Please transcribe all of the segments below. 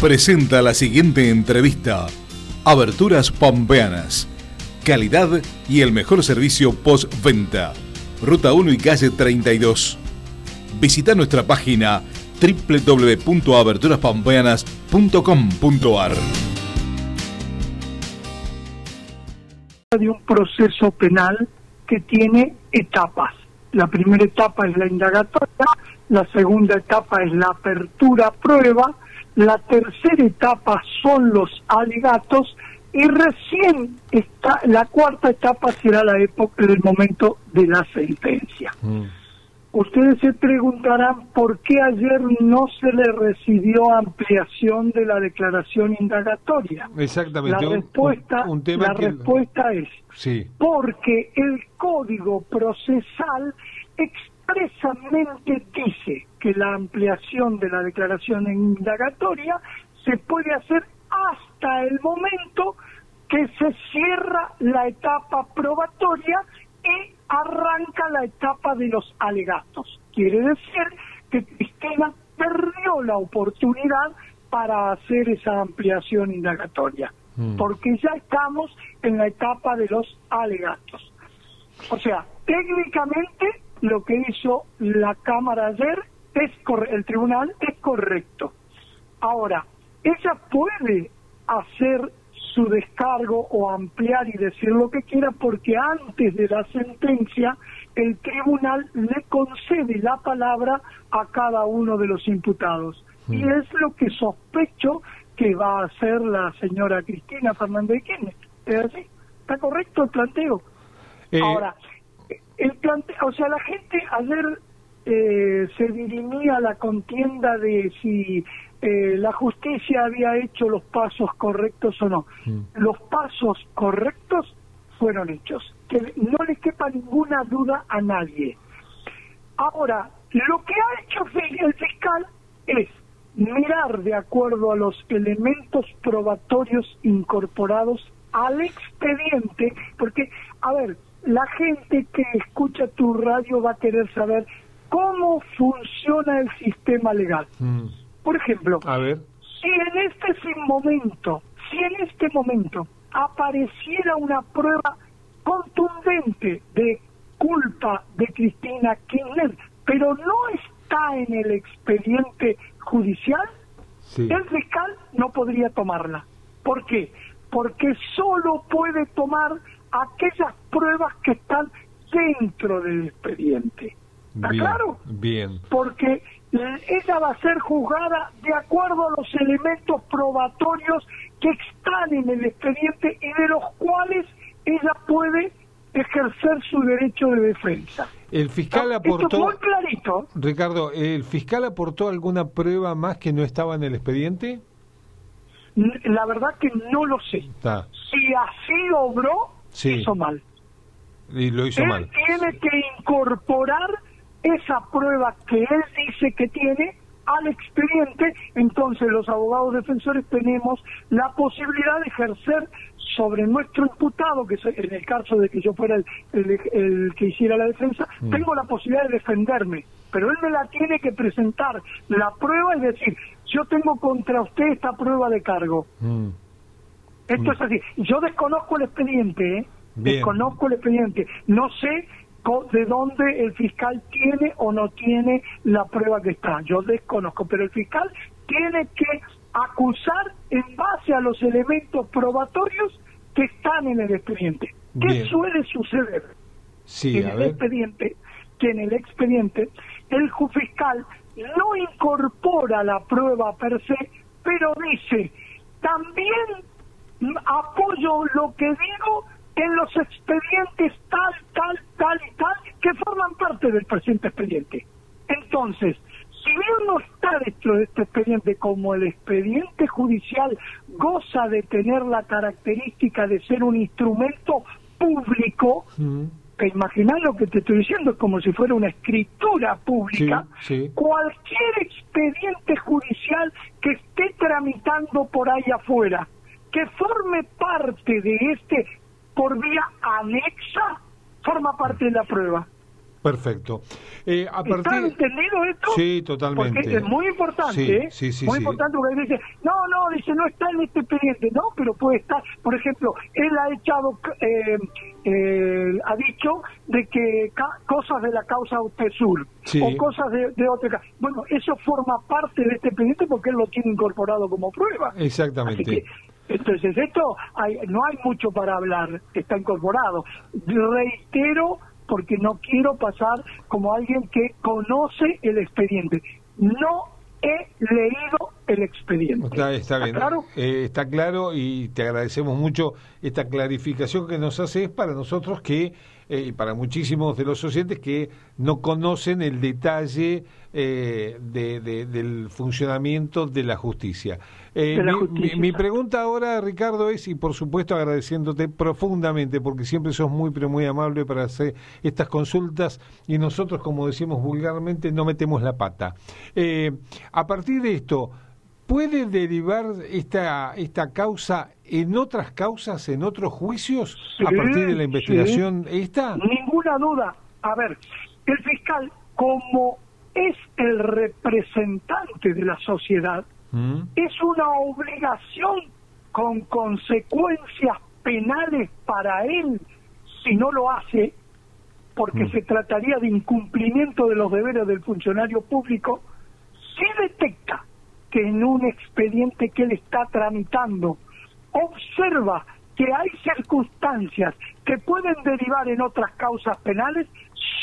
presenta la siguiente entrevista. Aberturas Pampeanas. Calidad y el mejor servicio postventa. Ruta 1 y calle 32. Visita nuestra página www.aberturaspampeanas.com.ar. De un proceso penal que tiene etapas. La primera etapa es la indagatoria, la segunda etapa es la apertura a prueba, la tercera etapa son los alegatos y recién está la cuarta etapa será la época del momento de la sentencia. Mm. Ustedes se preguntarán por qué ayer no se le recibió ampliación de la declaración indagatoria. Exactamente. La respuesta, la respuesta es sí. porque el Código Procesal expresamente dice que la ampliación de la declaración indagatoria se puede hacer hasta el momento que se cierra la etapa probatoria y arranca la etapa de los alegatos. Quiere decir que Cristina perdió la oportunidad para hacer esa ampliación indagatoria, mm. porque ya estamos en la etapa de los alegatos. O sea, técnicamente lo que hizo la Cámara ayer, es el tribunal, es correcto. Ahora, ella puede hacer su descargo o ampliar y decir lo que quiera porque antes de la sentencia el tribunal le concede la palabra a cada uno de los imputados. Y mm. es lo que sospecho que va a hacer la señora Cristina Fernández de ¿Es así? ¿Está correcto el planteo? Eh, Ahora, el plante o sea, la gente ayer eh, se dirimía la contienda de si eh, la justicia había hecho los pasos correctos o no. Mm. Los pasos correctos fueron hechos, que no le quepa ninguna duda a nadie. Ahora, lo que ha hecho el fiscal es mirar de acuerdo a los elementos probatorios incorporados al expediente, porque, a ver, la gente que escucha tu radio va a querer saber cómo funciona el sistema legal. Mm. Por ejemplo, si en este momento, si en este momento apareciera una prueba contundente de culpa de Cristina Kirchner, pero no está en el expediente judicial, el fiscal no podría tomarla. ¿Por qué? Porque solo puede tomar aquellas pruebas que están dentro del expediente. ¿Está claro? Bien. Porque ella va a ser juzgada de acuerdo a los elementos probatorios que están en el expediente y de los cuales ella puede ejercer su derecho de defensa. El fiscal aportó. muy clarito. Ricardo, ¿el fiscal aportó alguna prueba más que no estaba en el expediente? La verdad que no lo sé. Si así obró, hizo mal. Y lo hizo Él tiene que incorporar esa prueba que él dice que tiene al expediente, entonces los abogados defensores tenemos la posibilidad de ejercer sobre nuestro imputado, que en el caso de que yo fuera el, que hiciera la defensa, mm. tengo la posibilidad de defenderme, pero él me la tiene que presentar. La prueba es decir, yo tengo contra usted esta prueba de cargo. Mm. Esto mm. es así. Yo desconozco el expediente, ¿eh? Desconozco el expediente. No sé de dónde el fiscal tiene o no tiene la prueba que está. Yo desconozco, pero el fiscal tiene que acusar en base a los elementos probatorios que están en el expediente. ¿Qué suele suceder sí, en el expediente? Que en el expediente el fiscal no incorpora la prueba per se, pero dice, también apoyo lo que digo en los expedientes tal, tal, tal y tal que forman parte del presente expediente. Entonces, si bien no está dentro de este expediente como el expediente judicial goza de tener la característica de ser un instrumento público, te imaginas lo que te estoy diciendo, es como si fuera una escritura pública, cualquier expediente judicial que esté tramitando por ahí afuera, que forme parte de este por vía anexa forma parte de la prueba. Perfecto. Eh, a ¿Está entendido esto? Sí, totalmente. Porque es muy importante, sí, sí, muy importante porque dice, no, no, dice, no está en este expediente, no, pero puede estar, por ejemplo, él ha echado, eh, eh, ha dicho de que cosas de la causa UTESUR o cosas de, de otra, bueno, eso forma parte de este expediente porque él lo tiene incorporado como prueba. Exactamente. Entonces, esto hay, no hay mucho para hablar, está incorporado. Reitero porque no quiero pasar como alguien que conoce el expediente. No he leído el expediente. Está, bien. claro? Eh, está claro y te agradecemos mucho esta clarificación que nos hace es para nosotros que eh, y para muchísimos de los oyentes que no conocen el detalle eh, del funcionamiento de la justicia. Eh, mi, pregunta ahora, Ricardo, es, y por supuesto agradeciéndote profundamente, porque siempre sos muy, pero muy amable para hacer estas consultas y nosotros, como decimos vulgarmente, no metemos la pata. a partir de esto, ¿Puede derivar esta, esta causa en otras causas, en otros juicios, a partir de la investigación esta? Ninguna duda. A ver, el fiscal, como es el representante de la sociedad, mm. es una obligación con consecuencias penales para él si no lo hace, porque mm. se trataría de incumplimiento de los deberes del funcionario público, si detecta en un expediente que él está tramitando observa que hay circunstancias que pueden derivar en otras causas penales,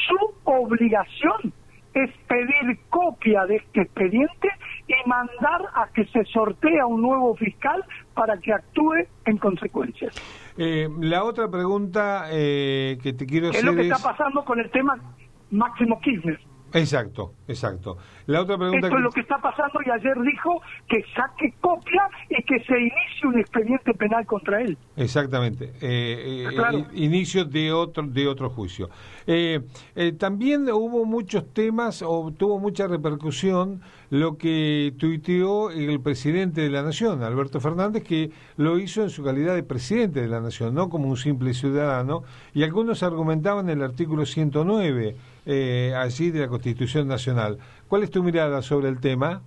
su obligación es pedir copia de este expediente y mandar a que se sortee a un nuevo fiscal para que actúe en consecuencia. Eh, la otra pregunta eh, que te quiero hacer es... lo que está pasando con el tema Máximo Kirchner. Exacto, exacto. La otra pregunta Esto es lo que está pasando y ayer dijo que saque copia y que se inicie un expediente penal contra él. Exactamente. Eh, eh inicio de otro de otro juicio. Eh, eh, también hubo muchos temas o tuvo mucha repercusión lo que tuiteó el presidente de la Nación, Alberto Fernández, que lo hizo en su calidad de presidente de la Nación, no como un simple ciudadano, y algunos argumentaban el artículo 109 eh, allí de la Constitución Nacional. ¿Cuál es tu mirada sobre el tema?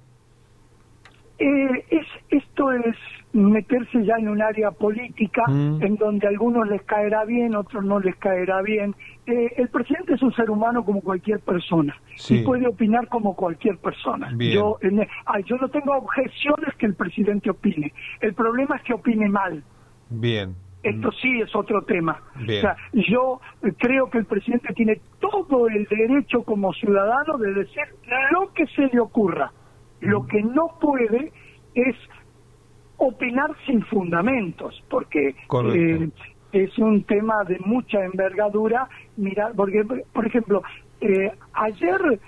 Eh, es, esto es meterse ya en un área política mm. en donde a algunos les caerá bien, otros no les caerá bien. Eh, el presidente es un ser humano como cualquier persona y puede opinar como cualquier persona. Yo, yo no tengo objeciones que el presidente opine. El problema es que opine mal. Bien. Esto sí es otro tema. O sea, yo creo que el presidente tiene todo el derecho como ciudadano de decir lo que se le ocurra. Lo que no puede es opinar sin fundamentos, porque eh, es un tema de mucha envergadura. Mirar, porque, por ejemplo, eh, ayer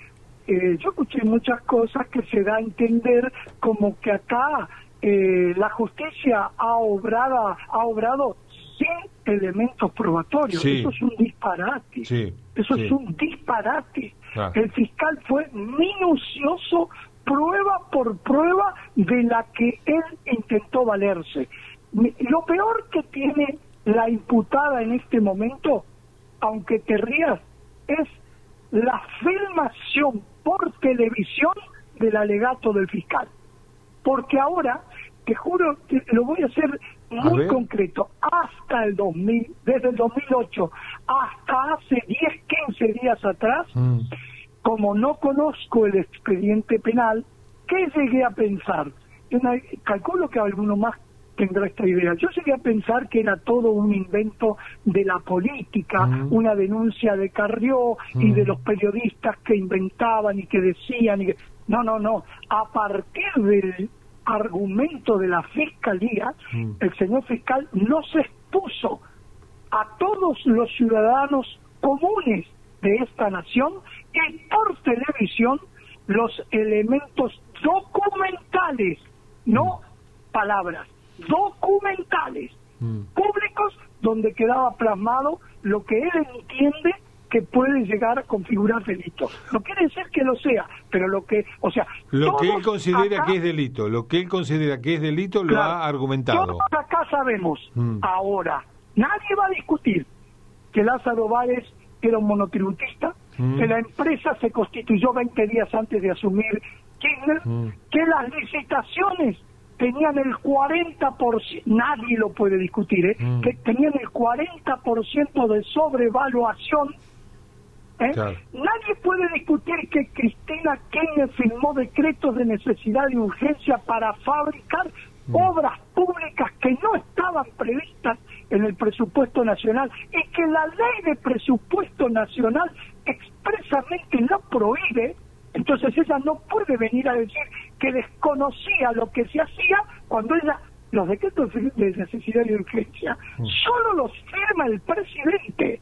eh, yo escuché muchas cosas que se da a entender como que acá eh, la justicia ha obrado, ha obrado sin elementos probatorios. Eso es un disparate. Eso es un disparate. El fiscal fue minucioso, prueba por prueba, de la que él intentó valerse. Lo peor que tiene la imputada en este momento, aunque te rías, es la filmación por televisión del alegato del fiscal. Porque ahora, te juro, lo voy a hacer muy concreto, hasta el 2000, desde el 2008 hasta hace 10, 15 días atrás, mm. como no conozco el expediente penal, ¿qué llegué a pensar? calculo que alguno más tendrá esta idea. Yo llegué a pensar que era todo un invento de la política, mm. una denuncia de Carrió y de mm. los periodistas que inventaban y que decían y que... No, no, no. A partir del argumento de la fiscalía, mm. el señor fiscal no se expuso a todos los ciudadanos comunes de esta nación y por televisión los elementos documentales, no palabras, documentales, mm. públicos, donde quedaba plasmado lo que él entiende que puede llegar a configurar delito. No quiere decir que lo sea, pero lo que, o sea, lo que él considera que es delito, lo que él considera que es delito lo ha argumentado. Todos acá sabemos mm. ahora, nadie va a discutir que Lázaro Báez era un monotributista, mm. que la empresa se constituyó 20 días antes de asumir Kirchner, mm. que las licitaciones tenían el 40%, nadie lo puede discutir, ¿eh? mm. que tenían el 40% de sobrevaluación. ¿Eh? Nadie puede discutir que Cristina Kirchner firmó decretos de necesidad y urgencia para fabricar obras públicas que no estaban previstas en el presupuesto nacional y que la ley de presupuesto nacional expresamente lo prohíbe, entonces ella no puede venir a decir que desconocía lo que se hacía cuando ella los decretos de necesidad y urgencia mm. solo los firma el presidente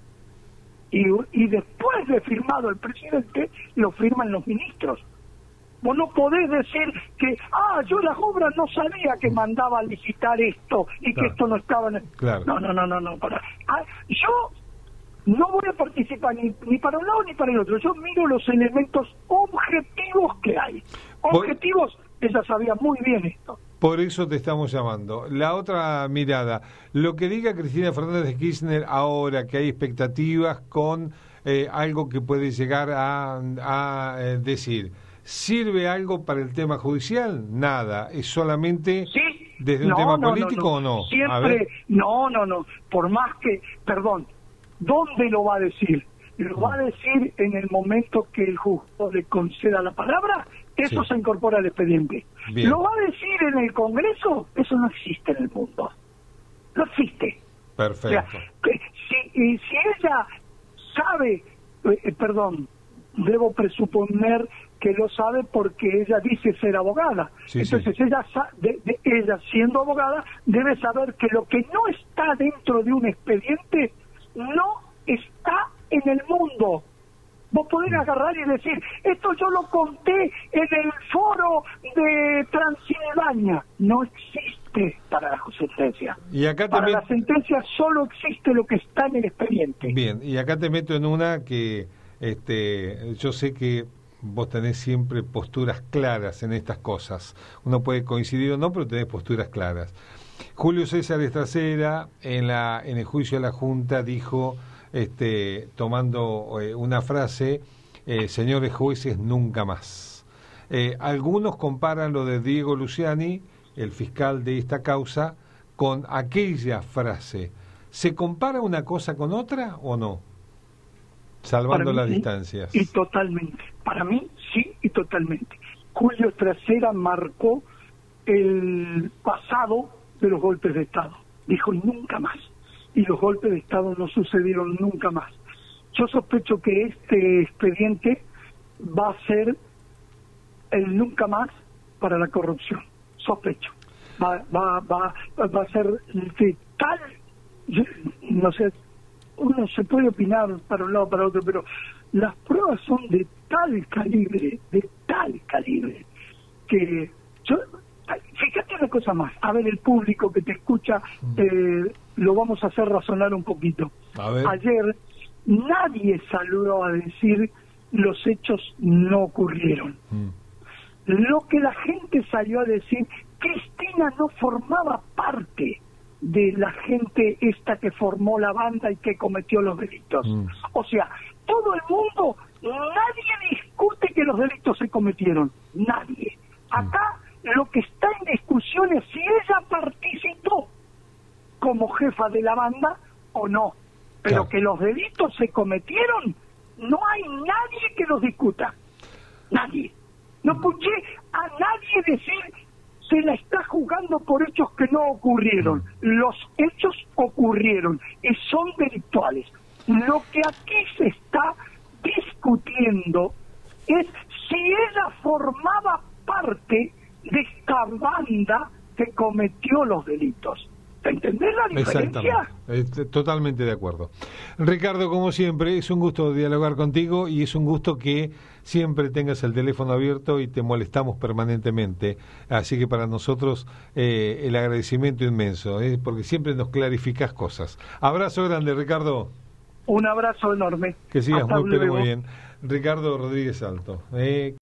y, y después de firmado el presidente lo firman los ministros Vos no podés decir que, ah, yo las obras no sabía que mandaba a licitar esto y que esto no estaba en el... No, no, no, no, no. Para... Ah, yo no voy a participar ni, ni para un lado ni para el otro. Yo miro los elementos objetivos que hay. Objetivos, ella sabía muy bien esto. Por eso te estamos llamando. La otra mirada, lo que diga Cristina Fernández de Kirchner ahora, que hay expectativas con eh, algo que puede llegar a, a eh, decir ¿Sirve algo para el tema judicial? Nada, es solamente desde un tema político o no. Siempre, no, no, no, por más que, perdón, ¿dónde lo va a decir? ¿Lo va a decir en el momento que el juzgado le conceda la palabra? Eso se incorpora al expediente. ¿Lo va a decir en el Congreso? Eso no existe en el mundo. No existe. Perfecto. si, y si ella sabe, eh, eh, perdón, debo presuponer que lo sabe porque ella dice ser abogada. Entonces ella de, ella siendo abogada debe saber que lo que no está dentro de un expediente no está en el mundo. Vos podés mm. agarrar y decir, esto yo lo conté en el foro de Transilvania. No existe para la sentencia. Y acá para la sentencia solo existe lo que está en el expediente. Bien, y acá te meto en una que este, yo sé que vos tenés siempre posturas claras en estas cosas. Uno puede coincidir o no, pero tenés posturas claras. Julio César Estracera, en, la, en el juicio de la Junta, dijo, este, tomando eh, una frase, eh, señores jueces, nunca más. Eh, algunos comparan lo de Diego Luciani, el fiscal de esta causa, con aquella frase. ¿Se compara una cosa con otra o no? Salvando las distancias. Y totalmente. Para mí, sí y totalmente. Julio Trasera marcó el pasado de los golpes de Estado. Dijo nunca más. Y los golpes de Estado no sucedieron nunca más. Yo sospecho que este expediente va a ser el nunca más para la corrupción. Sospecho. Va, va, va, va a ser de tal, no sé, uno se puede opinar para un lado para otro, pero las pruebas son de tal calibre, de tal calibre, que yo, fíjate una cosa más, a ver el público que te escucha, mm. eh, lo vamos a hacer razonar un poquito. Ayer nadie salió a decir los hechos no ocurrieron. Mm. Lo que la gente salió a decir, Cristina no formaba parte de la gente esta que formó la banda y que cometió los delitos. Mm. O sea, todo el mundo, nadie discute que los delitos se cometieron, nadie. Mm. Acá lo que está en discusión es si ella participó como jefa de la banda o no. Pero que los delitos se cometieron, no hay nadie que los discuta. Nadie. No escuché a nadie decir se la está jugando por hechos que no ocurrieron. Los hechos ocurrieron y son delictuales. Lo que aquí se está discutiendo es si ella formaba parte de esta banda que cometió los delitos. ¿Entendés la diferencia? Exactamente, totalmente de acuerdo. Ricardo, como siempre, es un gusto dialogar contigo y es un gusto que siempre tengas el teléfono abierto y te molestamos permanentemente. Así que para nosotros eh, el agradecimiento inmenso, ¿eh? porque siempre nos clarificas cosas. Abrazo grande, Ricardo. Un abrazo enorme. Que sigas muy, muy bien. Ricardo Rodríguez Alto. Eh.